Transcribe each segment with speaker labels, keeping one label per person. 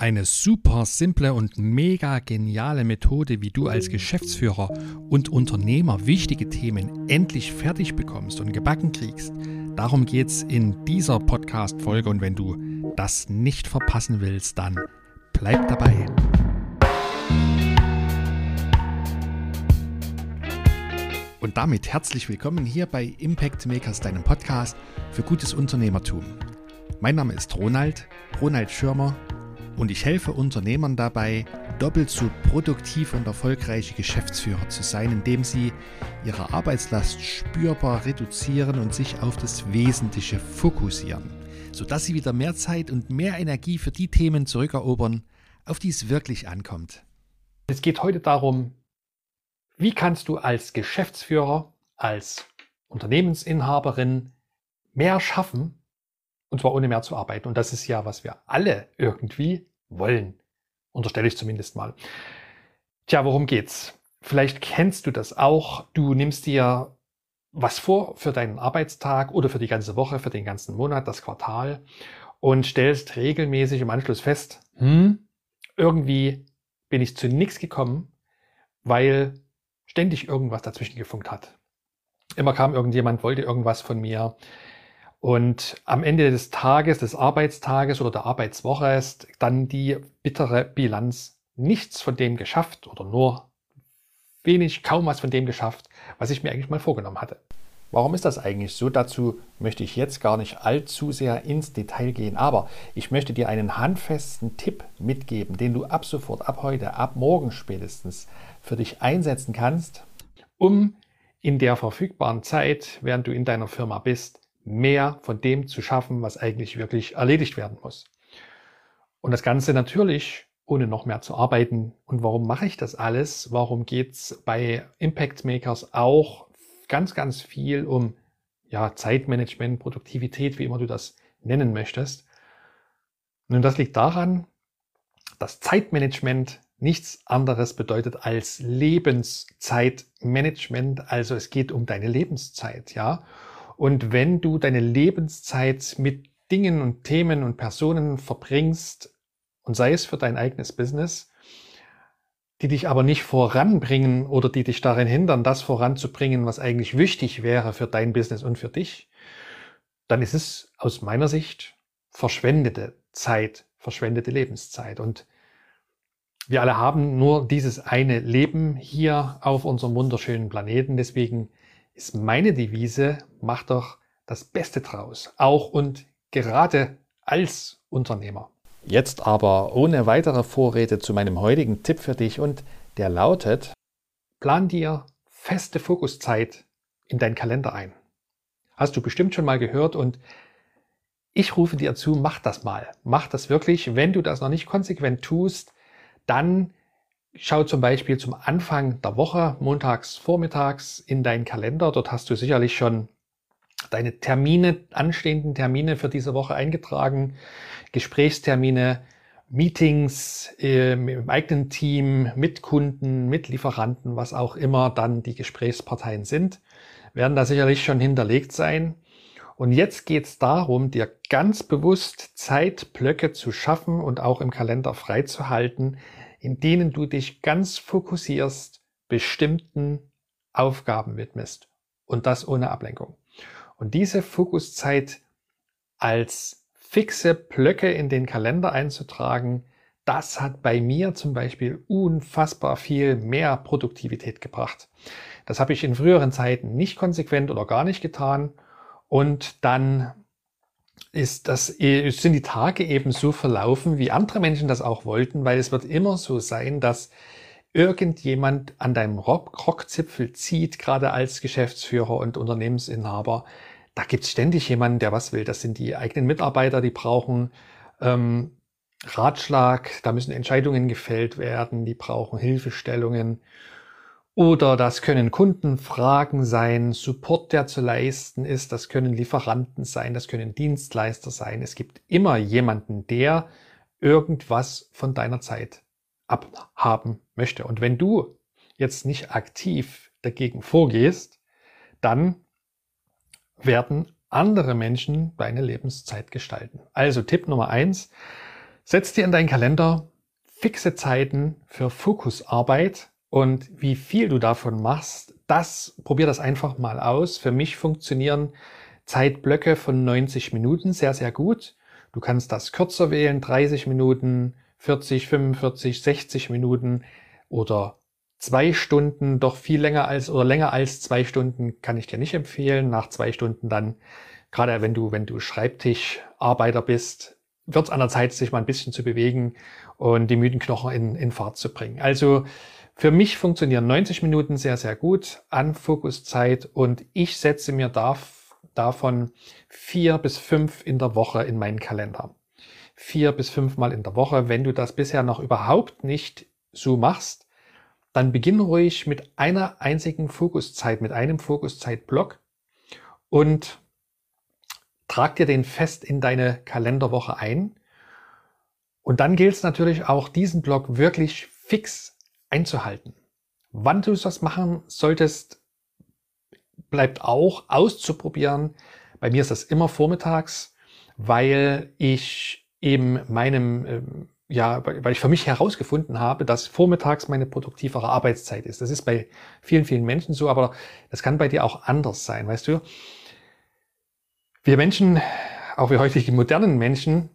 Speaker 1: Eine super simple und mega geniale Methode, wie du als Geschäftsführer und Unternehmer wichtige Themen endlich fertig bekommst und gebacken kriegst. Darum geht es in dieser Podcast-Folge und wenn du das nicht verpassen willst, dann bleib dabei. Und damit herzlich willkommen hier bei Impact Makers, deinem Podcast für gutes Unternehmertum. Mein Name ist Ronald, Ronald Schirmer und ich helfe Unternehmern dabei, doppelt so produktiv und erfolgreiche Geschäftsführer zu sein, indem sie ihre Arbeitslast spürbar reduzieren und sich auf das Wesentliche fokussieren, sodass sie wieder mehr Zeit und mehr Energie für die Themen zurückerobern, auf die es wirklich ankommt.
Speaker 2: Es geht heute darum, wie kannst du als Geschäftsführer, als Unternehmensinhaberin mehr schaffen, und zwar ohne mehr zu arbeiten. Und das ist ja, was wir alle irgendwie wollen. Unterstelle ich zumindest mal. Tja, worum geht's? Vielleicht kennst du das auch. Du nimmst dir was vor für deinen Arbeitstag oder für die ganze Woche, für den ganzen Monat, das Quartal und stellst regelmäßig im Anschluss fest, hm, irgendwie bin ich zu nichts gekommen, weil ständig irgendwas dazwischen gefunkt hat. Immer kam irgendjemand, wollte irgendwas von mir. Und am Ende des Tages, des Arbeitstages oder der Arbeitswoche ist dann die bittere Bilanz nichts von dem geschafft oder nur wenig, kaum was von dem geschafft, was ich mir eigentlich mal vorgenommen hatte. Warum ist das eigentlich so? Dazu möchte ich jetzt gar nicht allzu sehr ins Detail gehen, aber ich möchte dir einen handfesten Tipp mitgeben, den du ab sofort, ab heute, ab morgen spätestens für dich einsetzen kannst, um in der verfügbaren Zeit, während du in deiner Firma bist, mehr von dem zu schaffen, was eigentlich wirklich erledigt werden muss. Und das Ganze natürlich ohne noch mehr zu arbeiten. Und warum mache ich das alles? Warum geht's bei Impact Makers auch ganz, ganz viel um ja, Zeitmanagement, Produktivität, wie immer du das nennen möchtest? Nun, das liegt daran, dass Zeitmanagement nichts anderes bedeutet als Lebenszeitmanagement. Also es geht um deine Lebenszeit, ja. Und wenn du deine Lebenszeit mit Dingen und Themen und Personen verbringst, und sei es für dein eigenes Business, die dich aber nicht voranbringen oder die dich darin hindern, das voranzubringen, was eigentlich wichtig wäre für dein Business und für dich, dann ist es aus meiner Sicht verschwendete Zeit, verschwendete Lebenszeit. Und wir alle haben nur dieses eine Leben hier auf unserem wunderschönen Planeten. Deswegen ist meine Devise, mach doch das Beste draus, auch und gerade als Unternehmer. Jetzt aber ohne weitere Vorräte zu meinem heutigen Tipp für dich und der lautet, plan dir feste Fokuszeit in deinen Kalender ein. Hast du bestimmt schon mal gehört und ich rufe dir zu, mach das mal. Mach das wirklich. Wenn du das noch nicht konsequent tust, dann Schau zum Beispiel zum Anfang der Woche, montags vormittags in deinen Kalender. Dort hast du sicherlich schon deine Termine, anstehenden Termine für diese Woche eingetragen, Gesprächstermine, Meetings äh, im eigenen Team, mit Kunden, mit Lieferanten, was auch immer dann die Gesprächsparteien sind, werden da sicherlich schon hinterlegt sein. Und jetzt geht es darum, dir ganz bewusst Zeitblöcke zu schaffen und auch im Kalender freizuhalten, in denen du dich ganz fokussierst, bestimmten Aufgaben widmest. Und das ohne Ablenkung. Und diese Fokuszeit als fixe Blöcke in den Kalender einzutragen, das hat bei mir zum Beispiel unfassbar viel mehr Produktivität gebracht. Das habe ich in früheren Zeiten nicht konsequent oder gar nicht getan. Und dann ist das, sind die Tage eben so verlaufen, wie andere Menschen das auch wollten, weil es wird immer so sein, dass irgendjemand an deinem Rock Rockzipfel zieht, gerade als Geschäftsführer und Unternehmensinhaber. Da gibt es ständig jemanden, der was will. Das sind die eigenen Mitarbeiter, die brauchen ähm, Ratschlag, da müssen Entscheidungen gefällt werden, die brauchen Hilfestellungen. Oder das können Kundenfragen sein, Support, der zu leisten ist, das können Lieferanten sein, das können Dienstleister sein. Es gibt immer jemanden, der irgendwas von deiner Zeit abhaben möchte. Und wenn du jetzt nicht aktiv dagegen vorgehst, dann werden andere Menschen deine Lebenszeit gestalten. Also Tipp Nummer eins, Setz dir in deinen Kalender fixe Zeiten für Fokusarbeit und wie viel du davon machst, das probier das einfach mal aus. Für mich funktionieren Zeitblöcke von 90 Minuten sehr, sehr gut. Du kannst das kürzer wählen, 30 Minuten, 40, 45, 60 Minuten oder zwei Stunden, doch viel länger als oder länger als zwei Stunden kann ich dir nicht empfehlen. Nach zwei Stunden dann, gerade wenn du, wenn du Schreibtischarbeiter bist, wird es an der Zeit, sich mal ein bisschen zu bewegen und die müden Knochen in, in Fahrt zu bringen. Also für mich funktionieren 90 Minuten sehr, sehr gut an Fokuszeit und ich setze mir da, davon vier bis fünf in der Woche in meinen Kalender. Vier bis fünfmal in der Woche. Wenn du das bisher noch überhaupt nicht so machst, dann beginn ruhig mit einer einzigen Fokuszeit, mit einem Fokuszeitblock und trag dir den fest in deine Kalenderwoche ein. Und dann gilt es natürlich auch, diesen Block wirklich fix einzuhalten. Wann du das machen solltest, bleibt auch auszuprobieren. Bei mir ist das immer vormittags, weil ich eben meinem, ähm, ja, weil ich für mich herausgefunden habe, dass vormittags meine produktivere Arbeitszeit ist. Das ist bei vielen, vielen Menschen so, aber das kann bei dir auch anders sein, weißt du? Wir Menschen, auch wir heutige modernen Menschen,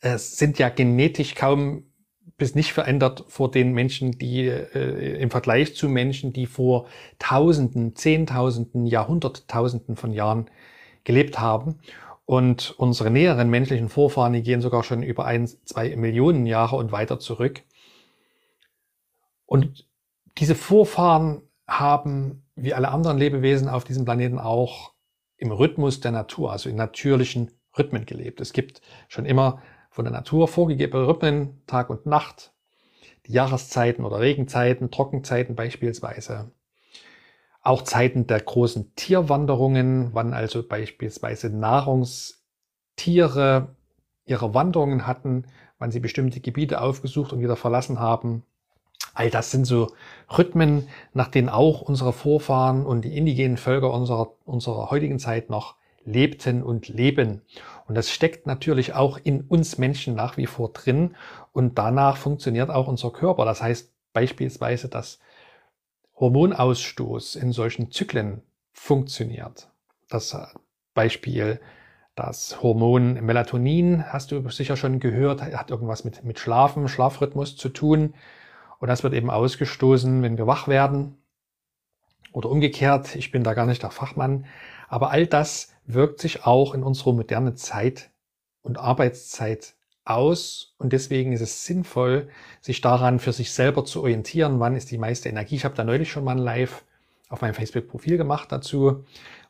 Speaker 2: äh, sind ja genetisch kaum bis nicht verändert vor den Menschen, die äh, im Vergleich zu Menschen, die vor Tausenden, Zehntausenden, Jahrhunderttausenden von Jahren gelebt haben. Und unsere näheren menschlichen Vorfahren, die gehen sogar schon über ein, zwei Millionen Jahre und weiter zurück. Und diese Vorfahren haben, wie alle anderen Lebewesen auf diesem Planeten auch, im Rhythmus der Natur, also in natürlichen Rhythmen gelebt. Es gibt schon immer von der Natur vorgegebene Rhythmen, Tag und Nacht, die Jahreszeiten oder Regenzeiten, Trockenzeiten beispielsweise. Auch Zeiten der großen Tierwanderungen, wann also beispielsweise Nahrungstiere ihre Wanderungen hatten, wann sie bestimmte Gebiete aufgesucht und wieder verlassen haben. All das sind so Rhythmen, nach denen auch unsere Vorfahren und die indigenen Völker unserer, unserer heutigen Zeit noch lebten und leben. Und das steckt natürlich auch in uns Menschen nach wie vor drin und danach funktioniert auch unser Körper. Das heißt beispielsweise, dass Hormonausstoß in solchen Zyklen funktioniert. Das Beispiel das Hormon Melatonin, hast du sicher schon gehört, hat irgendwas mit, mit Schlafen, Schlafrhythmus zu tun. Und das wird eben ausgestoßen, wenn wir wach werden. Oder umgekehrt, ich bin da gar nicht der Fachmann. Aber all das wirkt sich auch in unserer modernen Zeit und Arbeitszeit aus. Und deswegen ist es sinnvoll, sich daran für sich selber zu orientieren, wann ist die meiste Energie. Ich habe da neulich schon mal ein Live auf meinem Facebook-Profil gemacht dazu,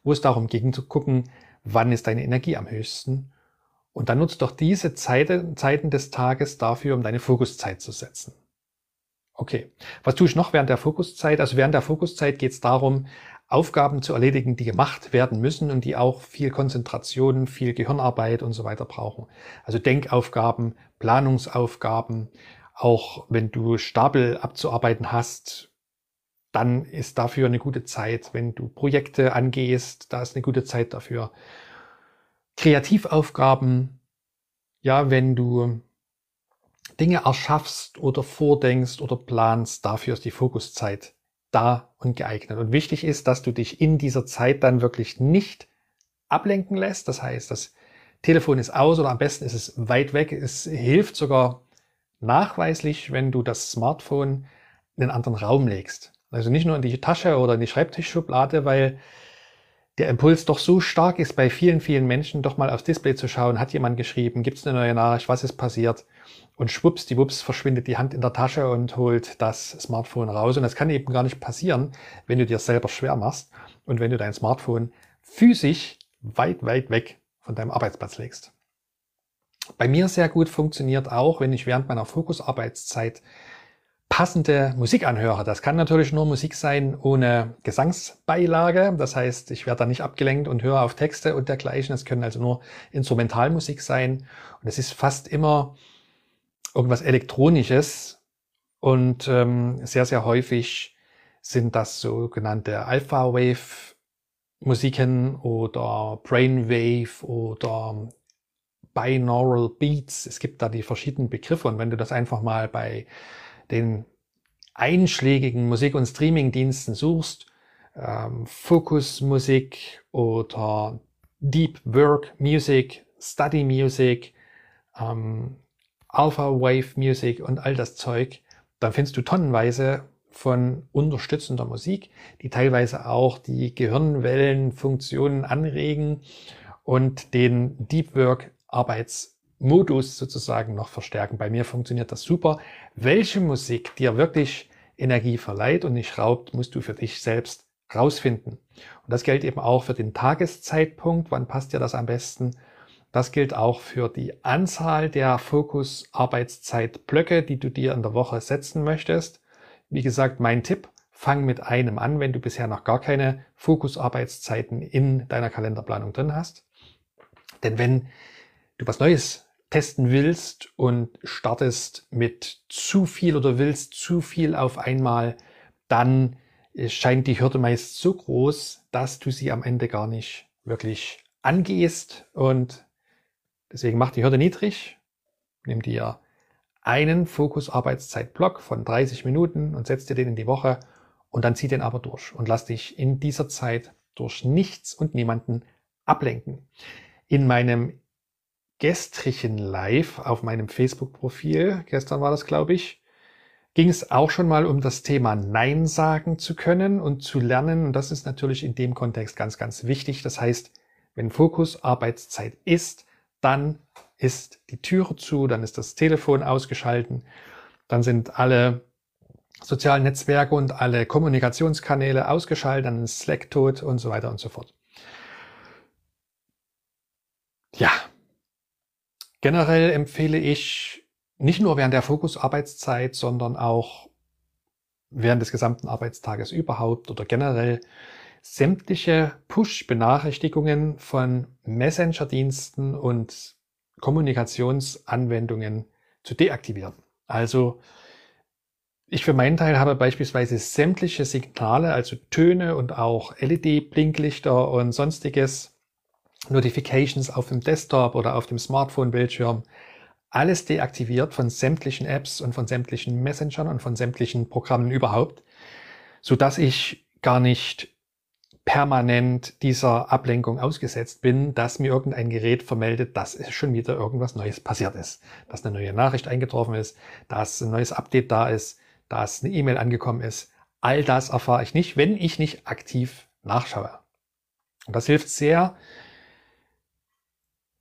Speaker 2: wo es darum ging zu gucken, wann ist deine Energie am höchsten. Und dann nutzt doch diese Zeiten des Tages dafür, um deine Fokuszeit zu setzen. Okay, was tue ich noch während der Fokuszeit? Also während der Fokuszeit geht es darum, Aufgaben zu erledigen, die gemacht werden müssen und die auch viel Konzentration, viel Gehirnarbeit und so weiter brauchen. Also Denkaufgaben, Planungsaufgaben, auch wenn du Stapel abzuarbeiten hast, dann ist dafür eine gute Zeit. Wenn du Projekte angehst, da ist eine gute Zeit dafür. Kreativaufgaben, ja, wenn du Dinge erschaffst oder vordenkst oder planst, dafür ist die Fokuszeit da und geeignet. Und wichtig ist, dass du dich in dieser Zeit dann wirklich nicht ablenken lässt. Das heißt, das Telefon ist aus oder am besten ist es weit weg. Es hilft sogar nachweislich, wenn du das Smartphone in einen anderen Raum legst. Also nicht nur in die Tasche oder in die Schreibtischschublade, weil der Impuls doch so stark ist bei vielen, vielen Menschen, doch mal aufs Display zu schauen, hat jemand geschrieben, gibt es eine neue Nachricht, was ist passiert? Und schwupps, die Wups verschwindet die Hand in der Tasche und holt das Smartphone raus. Und das kann eben gar nicht passieren, wenn du dir selber schwer machst und wenn du dein Smartphone physisch weit, weit weg von deinem Arbeitsplatz legst. Bei mir sehr gut funktioniert auch, wenn ich während meiner Fokusarbeitszeit passende Musik anhöre. Das kann natürlich nur Musik sein ohne Gesangsbeilage. Das heißt, ich werde da nicht abgelenkt und höre auf Texte und dergleichen. Es können also nur Instrumentalmusik sein. Und es ist fast immer irgendwas Elektronisches und ähm, sehr, sehr häufig sind das sogenannte Alpha-Wave Musiken oder Brainwave oder Binaural Beats. Es gibt da die verschiedenen Begriffe und wenn du das einfach mal bei den einschlägigen Musik- und Streamingdiensten suchst, ähm, Focus Musik oder Deep Work Music, Study Music, ähm, Alpha Wave Music und all das Zeug, dann findest du tonnenweise von unterstützender Musik, die teilweise auch die Gehirnwellenfunktionen anregen und den Deep Work Arbeitsmodus sozusagen noch verstärken. Bei mir funktioniert das super. Welche Musik dir wirklich Energie verleiht und nicht raubt, musst du für dich selbst rausfinden. Und das gilt eben auch für den Tageszeitpunkt. Wann passt dir das am besten? Das gilt auch für die Anzahl der Fokus-Arbeitszeitblöcke, die du dir in der Woche setzen möchtest. Wie gesagt, mein Tipp, fang mit einem an, wenn du bisher noch gar keine Fokus-Arbeitszeiten in deiner Kalenderplanung drin hast. Denn wenn du was Neues testen willst und startest mit zu viel oder willst zu viel auf einmal, dann scheint die Hürde meist so groß, dass du sie am Ende gar nicht wirklich angehst und deswegen mach die Hürde niedrig, nimm dir einen Fokus-Arbeitszeitblock von 30 Minuten und setz dir den in die Woche und dann zieh den aber durch und lass dich in dieser Zeit durch nichts und niemanden ablenken. In meinem gestrigen Live auf meinem Facebook-Profil, gestern war das, glaube ich, ging es auch schon mal um das Thema Nein sagen zu können und zu lernen. Und das ist natürlich in dem Kontext ganz, ganz wichtig. Das heißt, wenn Fokus Arbeitszeit ist, dann ist die Türe zu, dann ist das Telefon ausgeschalten, dann sind alle sozialen Netzwerke und alle Kommunikationskanäle ausgeschaltet, dann ist Slack tot und so weiter und so fort. Ja, generell empfehle ich nicht nur während der Fokusarbeitszeit, sondern auch während des gesamten Arbeitstages überhaupt oder generell sämtliche Push-Benachrichtigungen von Messenger-Diensten und Kommunikationsanwendungen zu deaktivieren. Also ich für meinen Teil habe beispielsweise sämtliche Signale, also Töne und auch LED-Blinklichter und sonstiges, Notifications auf dem Desktop oder auf dem Smartphone-Bildschirm, alles deaktiviert von sämtlichen Apps und von sämtlichen Messengern und von sämtlichen Programmen überhaupt, so dass ich gar nicht permanent dieser Ablenkung ausgesetzt bin, dass mir irgendein Gerät vermeldet, dass es schon wieder irgendwas Neues passiert ist, dass eine neue Nachricht eingetroffen ist, dass ein neues Update da ist, dass eine E-Mail angekommen ist. All das erfahre ich nicht, wenn ich nicht aktiv nachschaue. Und das hilft sehr,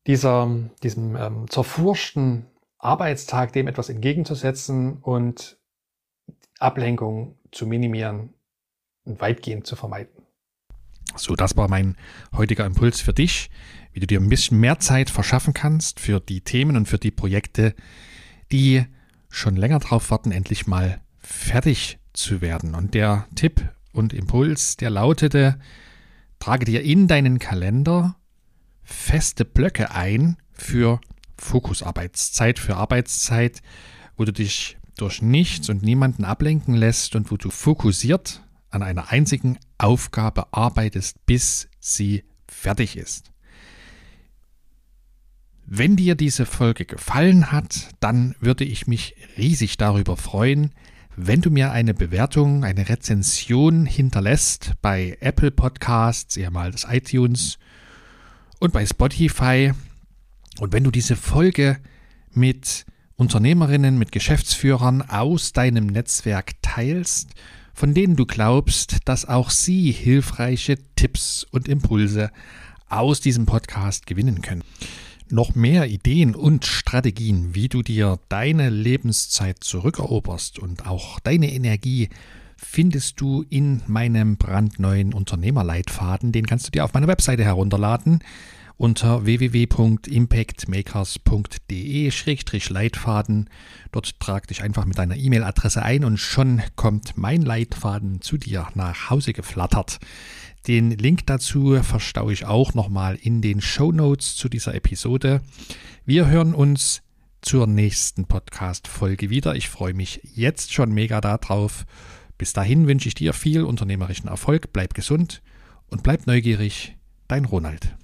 Speaker 2: dieser, diesem ähm, zerfurschten Arbeitstag dem etwas entgegenzusetzen und Ablenkung zu minimieren und weitgehend zu vermeiden.
Speaker 1: So, das war mein heutiger Impuls für dich, wie du dir ein bisschen mehr Zeit verschaffen kannst für die Themen und für die Projekte, die schon länger darauf warten, endlich mal fertig zu werden. Und der Tipp und Impuls, der lautete, trage dir in deinen Kalender feste Blöcke ein für Fokusarbeitszeit, für Arbeitszeit, wo du dich durch nichts und niemanden ablenken lässt und wo du fokussiert an einer einzigen Aufgabe arbeitest, bis sie fertig ist. Wenn dir diese Folge gefallen hat, dann würde ich mich riesig darüber freuen, wenn du mir eine Bewertung, eine Rezension hinterlässt bei Apple Podcasts, ehemals iTunes und bei Spotify. Und wenn du diese Folge mit Unternehmerinnen, mit Geschäftsführern aus deinem Netzwerk teilst von denen du glaubst, dass auch sie hilfreiche Tipps und Impulse aus diesem Podcast gewinnen können. Noch mehr Ideen und Strategien, wie du dir deine Lebenszeit zurückeroberst und auch deine Energie findest du in meinem brandneuen Unternehmerleitfaden. Den kannst du dir auf meiner Webseite herunterladen unter www.impactmakers.de-leitfaden. Dort trag dich einfach mit deiner E-Mail-Adresse ein und schon kommt mein Leitfaden zu dir nach Hause geflattert. Den Link dazu verstaue ich auch nochmal in den Show Notes zu dieser Episode. Wir hören uns zur nächsten Podcast-Folge wieder. Ich freue mich jetzt schon mega darauf. Bis dahin wünsche ich dir viel unternehmerischen Erfolg, bleib gesund und bleib neugierig. Dein Ronald.